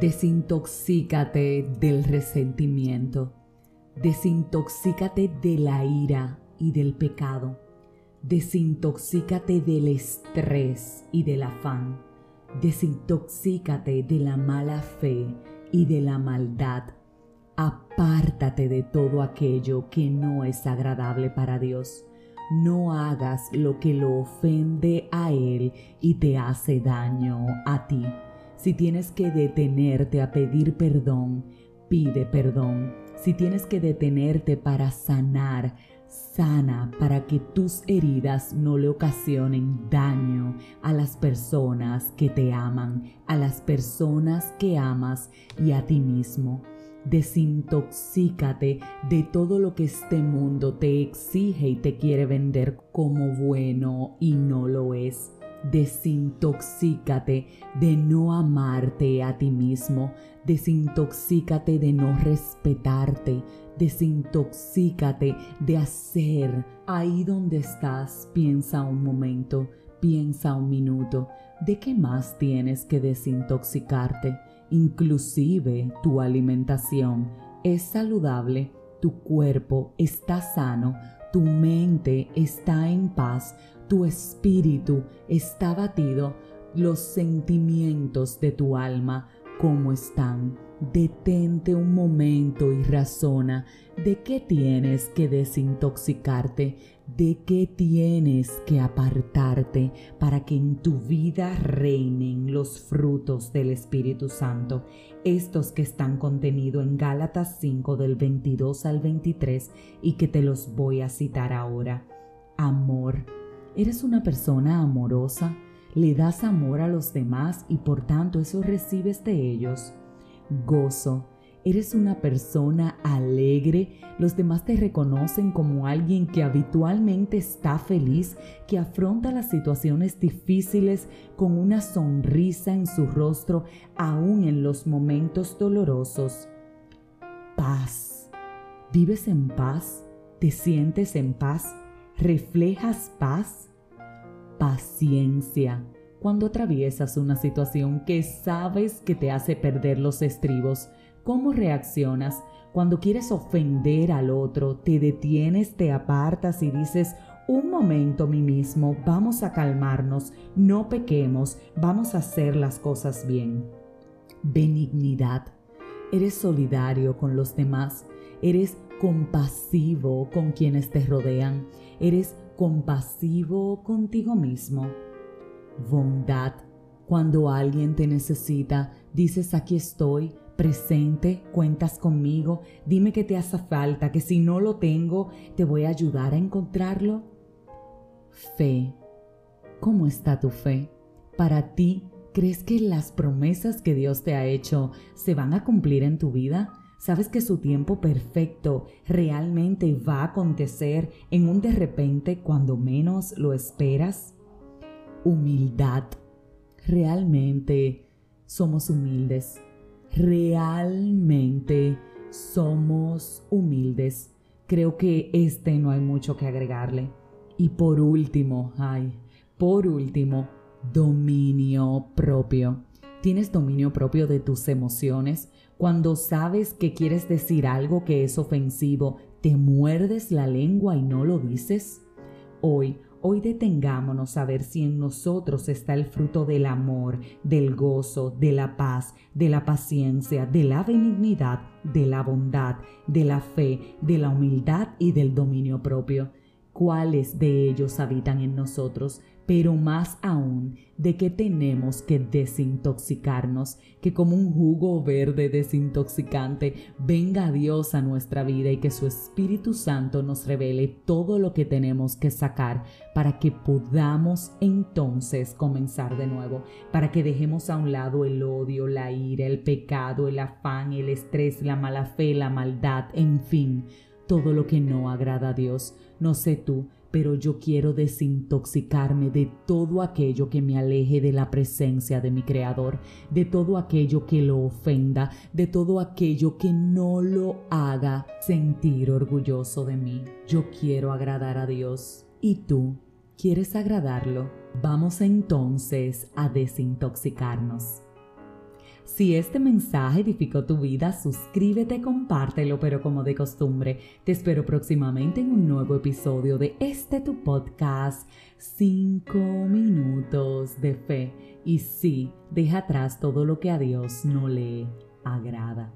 Desintoxícate del resentimiento. Desintoxícate de la ira y del pecado. Desintoxícate del estrés y del afán. Desintoxícate de la mala fe y de la maldad. Apártate de todo aquello que no es agradable para Dios. No hagas lo que lo ofende a Él y te hace daño a ti. Si tienes que detenerte a pedir perdón, pide perdón. Si tienes que detenerte para sanar, sana para que tus heridas no le ocasionen daño a las personas que te aman, a las personas que amas y a ti mismo. Desintoxícate de todo lo que este mundo te exige y te quiere vender como bueno y no lo es. Desintoxícate de no amarte a ti mismo. Desintoxícate de no respetarte. Desintoxícate de hacer. Ahí donde estás, piensa un momento, piensa un minuto. ¿De qué más tienes que desintoxicarte? Inclusive tu alimentación es saludable, tu cuerpo está sano, tu mente está en paz, tu espíritu está batido, los sentimientos de tu alma, ¿cómo están? Detente un momento y razona de qué tienes que desintoxicarte, de qué tienes que apartarte para que en tu vida reinen los frutos del Espíritu Santo, estos que están contenidos en Gálatas 5 del 22 al 23 y que te los voy a citar ahora. Amor. ¿Eres una persona amorosa? ¿Le das amor a los demás y por tanto eso recibes de ellos? Gozo Eres una persona alegre, los demás te reconocen como alguien que habitualmente está feliz, que afronta las situaciones difíciles con una sonrisa en su rostro, aún en los momentos dolorosos. Paz. ¿Vives en paz? ¿Te sientes en paz? ¿Reflejas paz? Paciencia. Cuando atraviesas una situación que sabes que te hace perder los estribos, ¿Cómo reaccionas cuando quieres ofender al otro? ¿Te detienes, te apartas y dices, un momento mí mismo, vamos a calmarnos, no pequemos, vamos a hacer las cosas bien? Benignidad. Eres solidario con los demás, eres compasivo con quienes te rodean, eres compasivo contigo mismo. Bondad. Cuando alguien te necesita, dices aquí estoy, presente, cuentas conmigo, dime que te hace falta, que si no lo tengo, te voy a ayudar a encontrarlo. Fe. ¿Cómo está tu fe? Para ti, ¿crees que las promesas que Dios te ha hecho se van a cumplir en tu vida? ¿Sabes que su tiempo perfecto realmente va a acontecer en un de repente cuando menos lo esperas? Humildad. Realmente somos humildes realmente somos humildes. Creo que este no hay mucho que agregarle. Y por último, ay, por último, dominio propio. ¿Tienes dominio propio de tus emociones? Cuando sabes que quieres decir algo que es ofensivo, ¿te muerdes la lengua y no lo dices? Hoy Hoy detengámonos a ver si en nosotros está el fruto del amor, del gozo, de la paz, de la paciencia, de la benignidad, de la bondad, de la fe, de la humildad y del dominio propio. ¿Cuáles de ellos habitan en nosotros? pero más aún de que tenemos que desintoxicarnos, que como un jugo verde desintoxicante venga Dios a nuestra vida y que su Espíritu Santo nos revele todo lo que tenemos que sacar para que podamos entonces comenzar de nuevo, para que dejemos a un lado el odio, la ira, el pecado, el afán, el estrés, la mala fe, la maldad, en fin, todo lo que no agrada a Dios. No sé tú, pero yo quiero desintoxicarme de todo aquello que me aleje de la presencia de mi Creador, de todo aquello que lo ofenda, de todo aquello que no lo haga sentir orgulloso de mí. Yo quiero agradar a Dios. ¿Y tú? ¿Quieres agradarlo? Vamos entonces a desintoxicarnos. Si este mensaje edificó tu vida, suscríbete, compártelo, pero como de costumbre, te espero próximamente en un nuevo episodio de este tu podcast, 5 minutos de fe. Y sí, deja atrás todo lo que a Dios no le agrada.